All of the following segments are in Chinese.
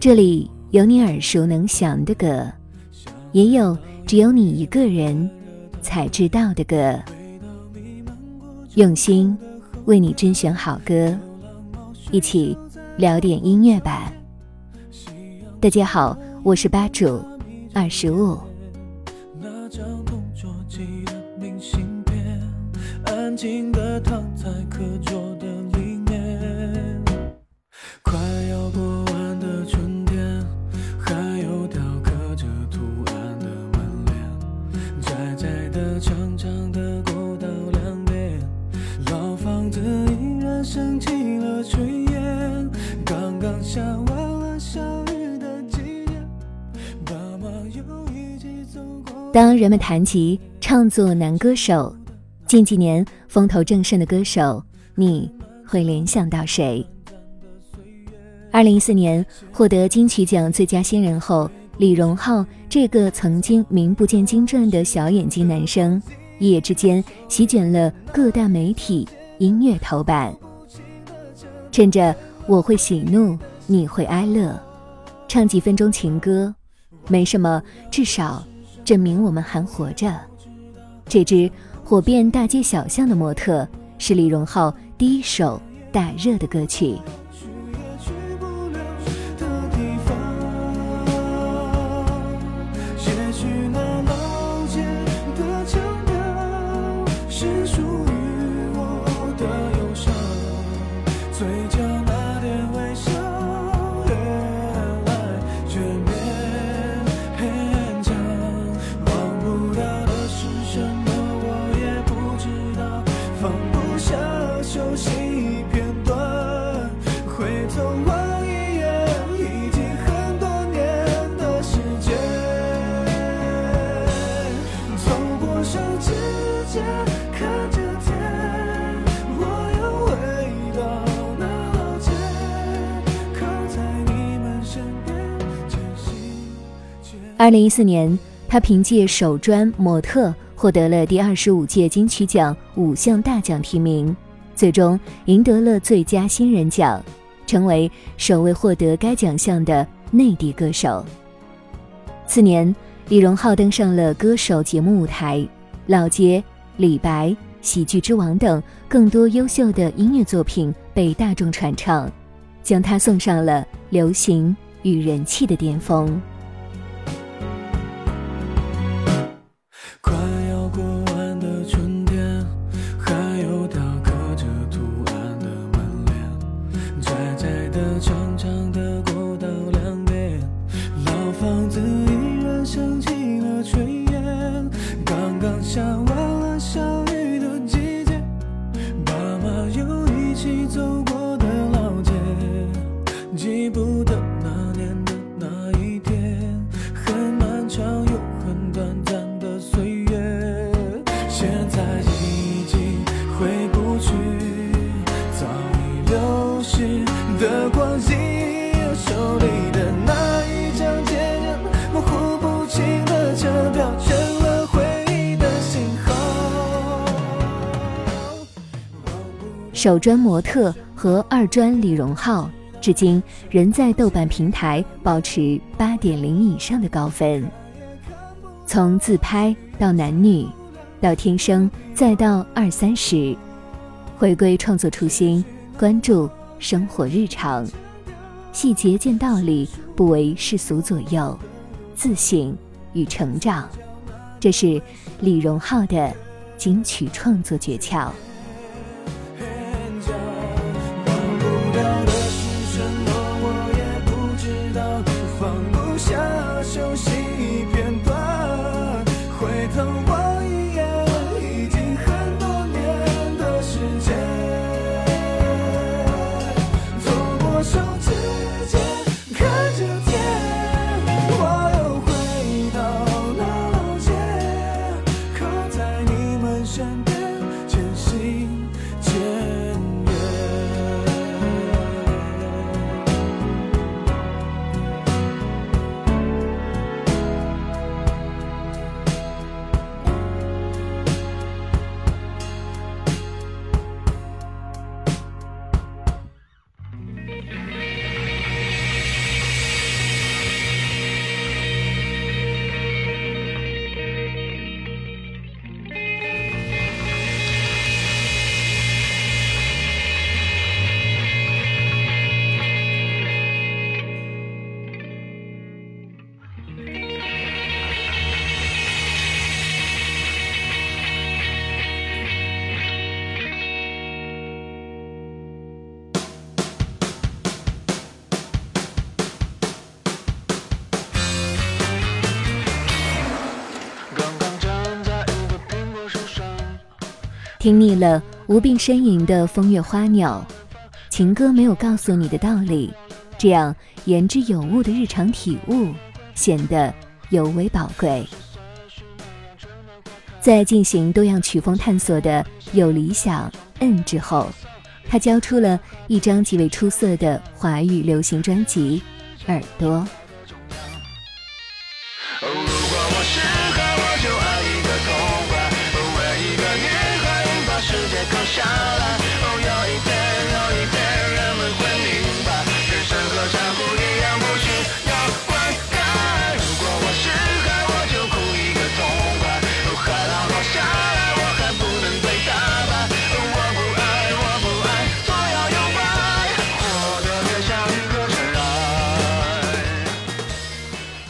这里有你耳熟能详的歌，也有只有你一个人才知道的歌。用心为你甄选好歌，一起聊点音乐吧。大家好，我是吧主二十五。安静的躺在课桌当人们谈及唱作男歌手。近几年风头正盛的歌手，你会联想到谁？二零一四年获得金曲奖最佳新人后，李荣浩这个曾经名不见经传的小眼睛男生，一夜之间席卷了各大媒体音乐头版。趁着我会喜怒，你会哀乐，唱几分钟情歌，没什么，至少证明我们还活着。这支。火遍大街小巷的模特是李荣浩第一首大热的歌曲。二零一四年，他凭借首专《模特》获得了第二十五届金曲奖五项大奖提名，最终赢得了最佳新人奖，成为首位获得该奖项的内地歌手。次年，李荣浩登上了歌手节目舞台，《老街》《李白》《喜剧之王》等更多优秀的音乐作品被大众传唱，将他送上了流行与人气的巅峰。房子依然升起了炊烟，刚刚下完了小雨的季节，爸妈又一起走过的老街，记不得那年的那一天，很漫长又很短暂的岁月，现在已经回不去，早已流逝的。首专模特和二专李荣浩，至今仍在豆瓣平台保持八点零以上的高分。从自拍到男女，到天生，再到二三十，回归创作初心，关注生活日常，细节见道理，不为世俗左右，自省与成长，这是李荣浩的金曲创作诀窍。听腻了无病呻吟的风月花鸟，情歌没有告诉你的道理，这样言之有物的日常体悟显得尤为宝贵。在进行多样曲风探索的有理想 N 之后，他交出了一张极为出色的华语流行专辑《耳朵》。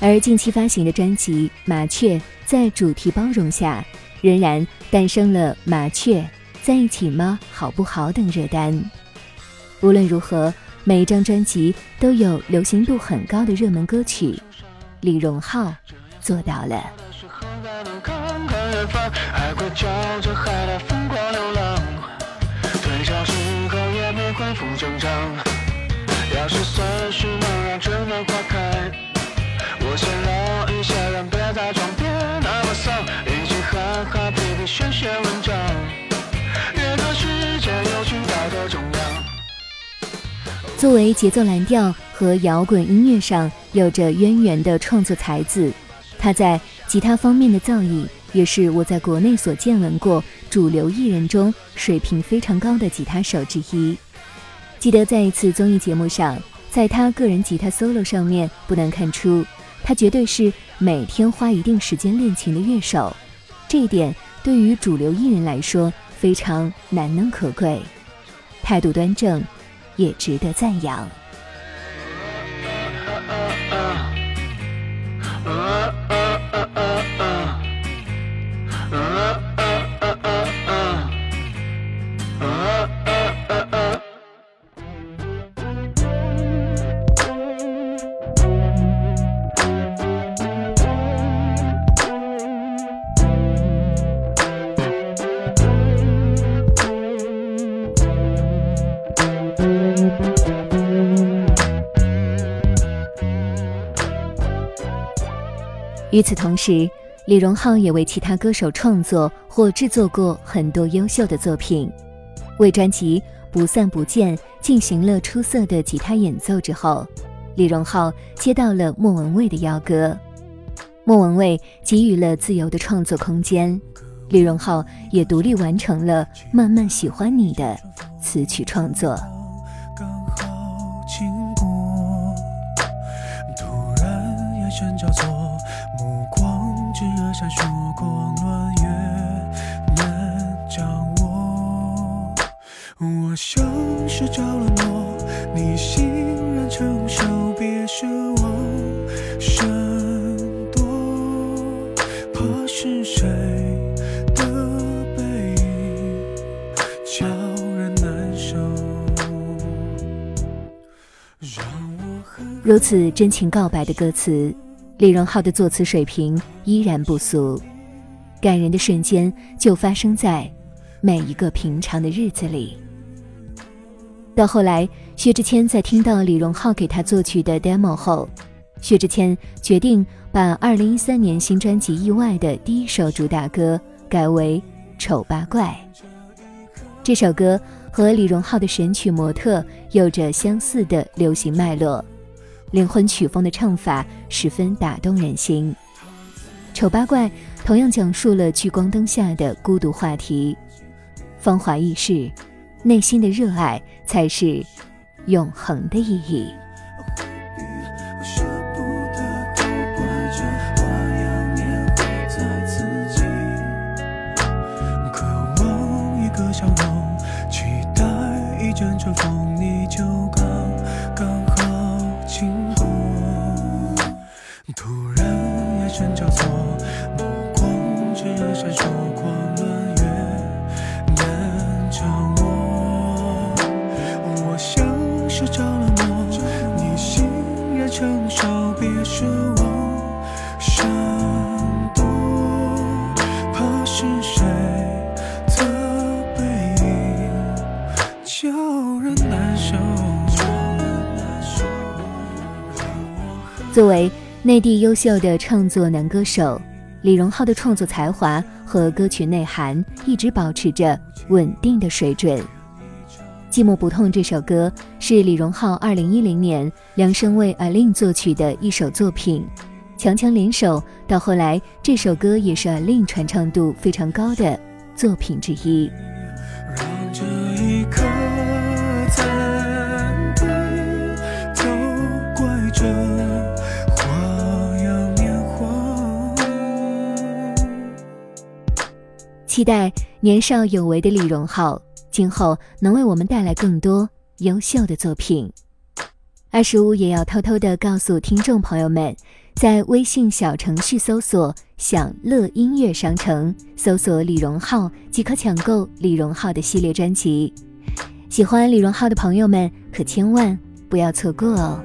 而近期发行的专辑《麻雀》在主题包容下，仍然诞生了《麻雀在一起吗？好不好？》等热单。无论如何，每一张专辑都有流行度很高的热门歌曲，李荣浩做到了。作为节奏蓝调和摇滚音乐上有着渊源的创作才子，他在吉他方面的造诣也是我在国内所见闻过主流艺人中水平非常高的吉他手之一。记得在一次综艺节目上，在他个人吉他 solo 上面，不难看出。他绝对是每天花一定时间练琴的乐手，这一点对于主流艺人来说非常难能可贵，态度端正，也值得赞扬。与此同时，李荣浩也为其他歌手创作或制作过很多优秀的作品。为专辑《不散不见》进行了出色的吉他演奏之后，李荣浩接到了莫文蔚的邀歌。莫文蔚给予了自由的创作空间，李荣浩也独立完成了《慢慢喜欢你》的词曲创作。我像是着了魔，你欣然承受，别奢望闪躲，怕是谁的背影悄然难受。如此真情告白的歌词。李荣浩的作词水平依然不俗，感人的瞬间就发生在每一个平常的日子里。到后来，薛之谦在听到李荣浩给他作曲的 demo 后，薛之谦决定把2013年新专辑《意外》的第一首主打歌改为《丑八怪》。这首歌和李荣浩的神曲《模特》有着相似的流行脉络。灵魂曲风的唱法十分打动人心，《丑八怪》同样讲述了聚光灯下的孤独话题。芳华易逝，内心的热爱才是永恒的意义。渴望一个笑容，期是谁的背影，难受。作为内地优秀的创作男歌手，李荣浩的创作才华和歌曲内涵一直保持着稳定的水准。《寂寞不痛》这首歌是李荣浩2010年量身为 A Lin 作曲的一首作品，强强联手，到后来这首歌也是阿令传唱度非常高的作品之一。让这一刻，期待年少有为的李荣浩。今后能为我们带来更多优秀的作品。二十五也要偷偷的告诉听众朋友们，在微信小程序搜索“享乐音乐商城”，搜索李荣浩即可抢购李荣浩的系列专辑。喜欢李荣浩的朋友们，可千万不要错过哦。